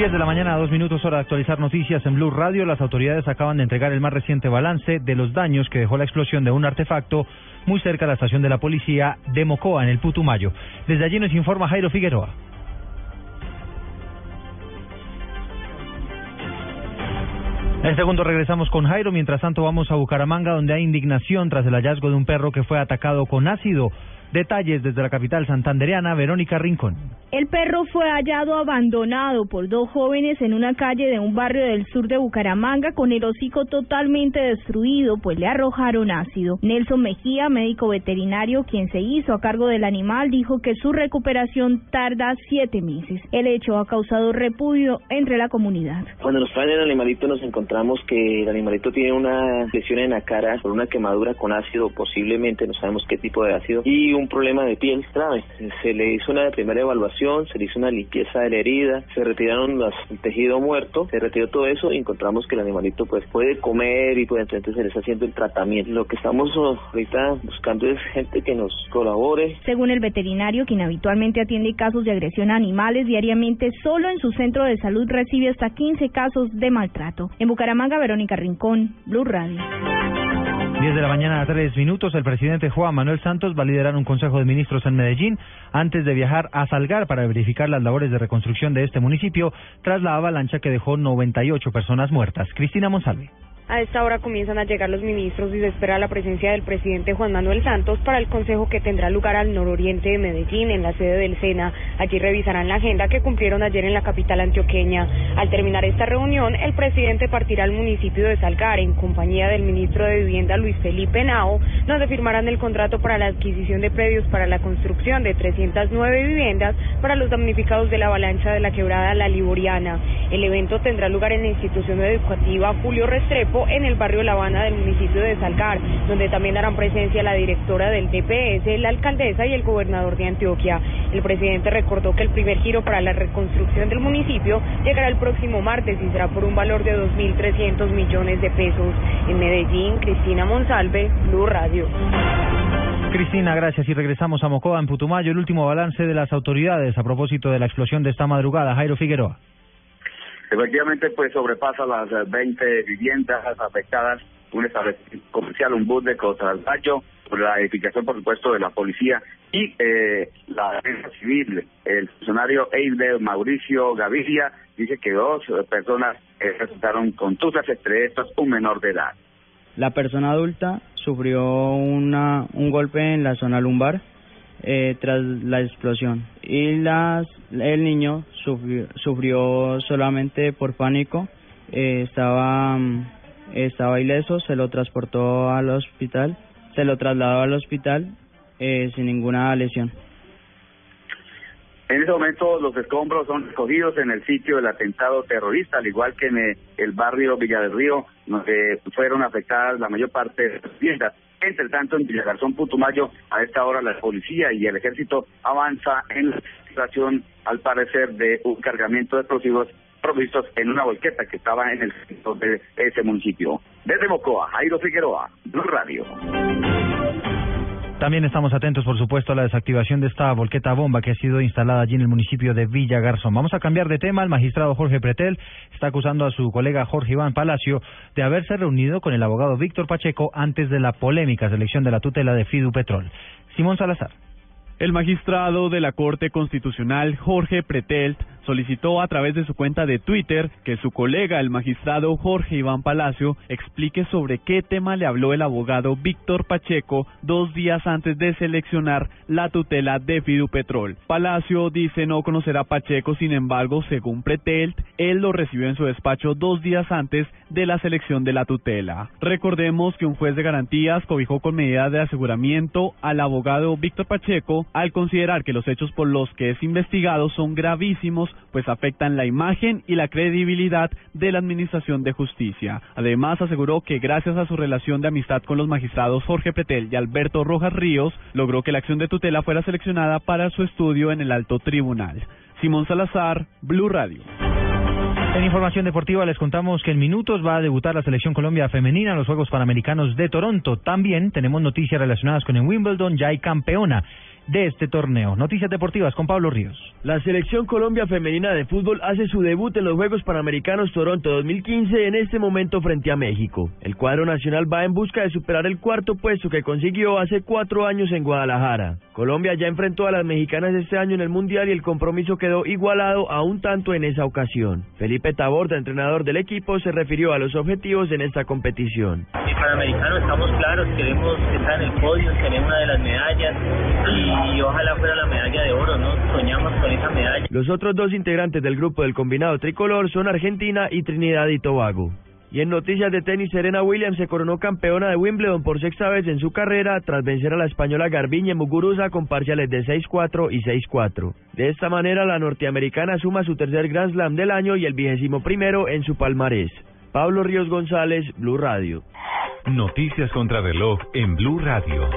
10 de la mañana, dos minutos, hora de actualizar noticias en Blue Radio. Las autoridades acaban de entregar el más reciente balance de los daños que dejó la explosión de un artefacto muy cerca de la estación de la policía de Mocoa, en el Putumayo. Desde allí nos informa Jairo Figueroa. En segundo regresamos con Jairo, mientras tanto vamos a Bucaramanga donde hay indignación tras el hallazgo de un perro que fue atacado con ácido. Detalles desde la capital santandereana, Verónica Rincón. El perro fue hallado abandonado por dos jóvenes en una calle de un barrio del sur de Bucaramanga con el hocico totalmente destruido, pues le arrojaron ácido. Nelson Mejía, médico veterinario, quien se hizo a cargo del animal, dijo que su recuperación tarda siete meses. El hecho ha causado repudio entre la comunidad. Cuando nos traen el animalito nos encontramos que el animalito tiene una lesión en la cara por una quemadura con ácido, posiblemente no sabemos qué tipo de ácido, y un problema de piel grave. Se le hizo una primera evaluación, se le hizo una limpieza de la herida, se retiraron los, el tejido muerto, se retiró todo eso y encontramos que el animalito pues puede comer y pues entonces se le está haciendo el tratamiento. Lo que estamos ahorita buscando es gente que nos colabore. Según el veterinario, quien habitualmente atiende casos de agresión a animales diariamente, solo en su centro de salud recibe hasta 15 casos de maltrato. En Bucaramanga, Verónica Rincón, Blue Radio. 10 de la mañana a 3 minutos, el presidente Juan Manuel Santos va a liderar un consejo de ministros en Medellín antes de viajar a Salgar para verificar las labores de reconstrucción de este municipio tras la avalancha que dejó 98 personas muertas. Cristina Monsalve. A esta hora comienzan a llegar los ministros y se espera la presencia del presidente Juan Manuel Santos para el consejo que tendrá lugar al nororiente de Medellín, en la sede del SENA. Allí revisarán la agenda que cumplieron ayer en la capital antioqueña. Al terminar esta reunión, el presidente partirá al municipio de Salgar en compañía del ministro de Vivienda Luis Felipe Nao, donde firmarán el contrato para la adquisición de predios para la construcción de 309 viviendas para los damnificados de la avalancha de la quebrada La Liboriana. El evento tendrá lugar en la institución educativa Julio Restrepo en el barrio La Habana del municipio de Salgar, donde también darán presencia la directora del DPS, la alcaldesa y el gobernador de Antioquia. El presidente recordó que el primer giro para la reconstrucción del municipio llegará el próximo martes y será por un valor de 2.300 millones de pesos. En Medellín, Cristina Monsalve, Blue Radio. Cristina, gracias. Y regresamos a Mocoa, en Putumayo, el último balance de las autoridades a propósito de la explosión de esta madrugada. Jairo Figueroa. Efectivamente, pues sobrepasa las 20 viviendas afectadas, un establecimiento comercial, un bus de Cotalbayo, la edificación, por supuesto, de la policía y eh, la defensa civil. El funcionario Eide Mauricio Gaviria dice que dos personas eh, resultaron contusas, entre estas un menor de edad. La persona adulta sufrió una, un golpe en la zona lumbar eh, tras la explosión. Y las el niño sufrió, sufrió solamente por pánico eh, estaba estaba ileso se lo transportó al hospital se lo trasladó al hospital eh, sin ninguna lesión en ese momento los escombros son recogidos en el sitio del atentado terrorista, al igual que en el barrio Villa del Río, donde fueron afectadas la mayor parte de las viviendas. Entre tanto, en Villagarzón, Putumayo, a esta hora la policía y el ejército avanza en la situación, al parecer, de un cargamento de explosivos provistos en una volqueta que estaba en el centro de ese municipio. Desde Mocoa, Jairo Figueroa, Blue Radio. También estamos atentos, por supuesto, a la desactivación de esta volqueta bomba que ha sido instalada allí en el municipio de Villa Garzón. Vamos a cambiar de tema. El magistrado Jorge Pretel está acusando a su colega Jorge Iván Palacio de haberse reunido con el abogado Víctor Pacheco antes de la polémica selección de la tutela de Fidu Petrol. Simón Salazar. El magistrado de la Corte Constitucional, Jorge Pretelt, solicitó a través de su cuenta de Twitter que su colega, el magistrado Jorge Iván Palacio, explique sobre qué tema le habló el abogado Víctor Pacheco dos días antes de seleccionar la tutela de Fidupetrol. Palacio dice no conocer a Pacheco, sin embargo, según Pretelt, él lo recibió en su despacho dos días antes de la selección de la tutela. Recordemos que un juez de garantías cobijó con medida de aseguramiento al abogado Víctor Pacheco al considerar que los hechos por los que es investigado son gravísimos, pues afectan la imagen y la credibilidad de la Administración de Justicia. Además, aseguró que gracias a su relación de amistad con los magistrados Jorge Pretel y Alberto Rojas Ríos, logró que la acción de tutela fuera seleccionada para su estudio en el alto tribunal. Simón Salazar, Blue Radio. En información deportiva les contamos que en minutos va a debutar la selección Colombia femenina en los Juegos Panamericanos de Toronto. También tenemos noticias relacionadas con el Wimbledon, ya hay campeona de este torneo. Noticias deportivas con Pablo Ríos. La selección Colombia femenina de fútbol hace su debut en los Juegos Panamericanos Toronto 2015 en este momento frente a México. El cuadro nacional va en busca de superar el cuarto puesto que consiguió hace cuatro años en Guadalajara. Colombia ya enfrentó a las mexicanas este año en el Mundial y el compromiso quedó igualado a un tanto en esa ocasión. Felipe Taborda, entrenador del equipo, se refirió a los objetivos en esta competición. El Panamericano estamos claros, queremos estar en el podio, tener una de las medallas y, ojalá fuera la medalla de oro, ¿no? Soñamos con esa medalla. Los otros dos integrantes del grupo del combinado tricolor son Argentina y Trinidad y Tobago. Y en noticias de tenis, Serena Williams se coronó campeona de Wimbledon por sexta vez en su carrera tras vencer a la española Garbiñe Muguruza con parciales de 6-4 y 6-4. De esta manera, la norteamericana suma su tercer Grand Slam del año y el vigésimo primero en su palmarés. Pablo Ríos González, Blue Radio. Noticias contra reloj en Blue Radio.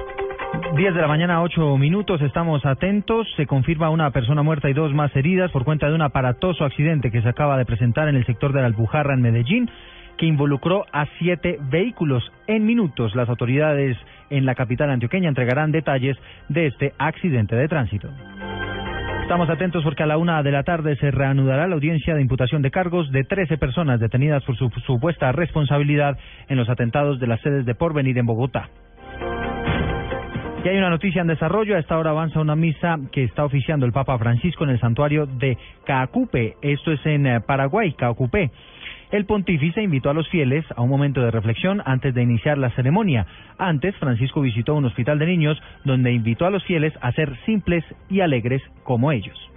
10 de la mañana, 8 minutos, estamos atentos. Se confirma una persona muerta y dos más heridas por cuenta de un aparatoso accidente que se acaba de presentar en el sector de la Albujarra, en Medellín que involucró a siete vehículos. En minutos, las autoridades en la capital antioqueña entregarán detalles de este accidente de tránsito. Estamos atentos porque a la una de la tarde se reanudará la audiencia de imputación de cargos de 13 personas detenidas por su supuesta responsabilidad en los atentados de las sedes de Porvenir en Bogotá. Y hay una noticia en desarrollo. A esta hora avanza una misa que está oficiando el Papa Francisco en el santuario de Caacupe. Esto es en eh, Paraguay, Caacupe. El pontífice invitó a los fieles a un momento de reflexión antes de iniciar la ceremonia. Antes, Francisco visitó un hospital de niños donde invitó a los fieles a ser simples y alegres como ellos.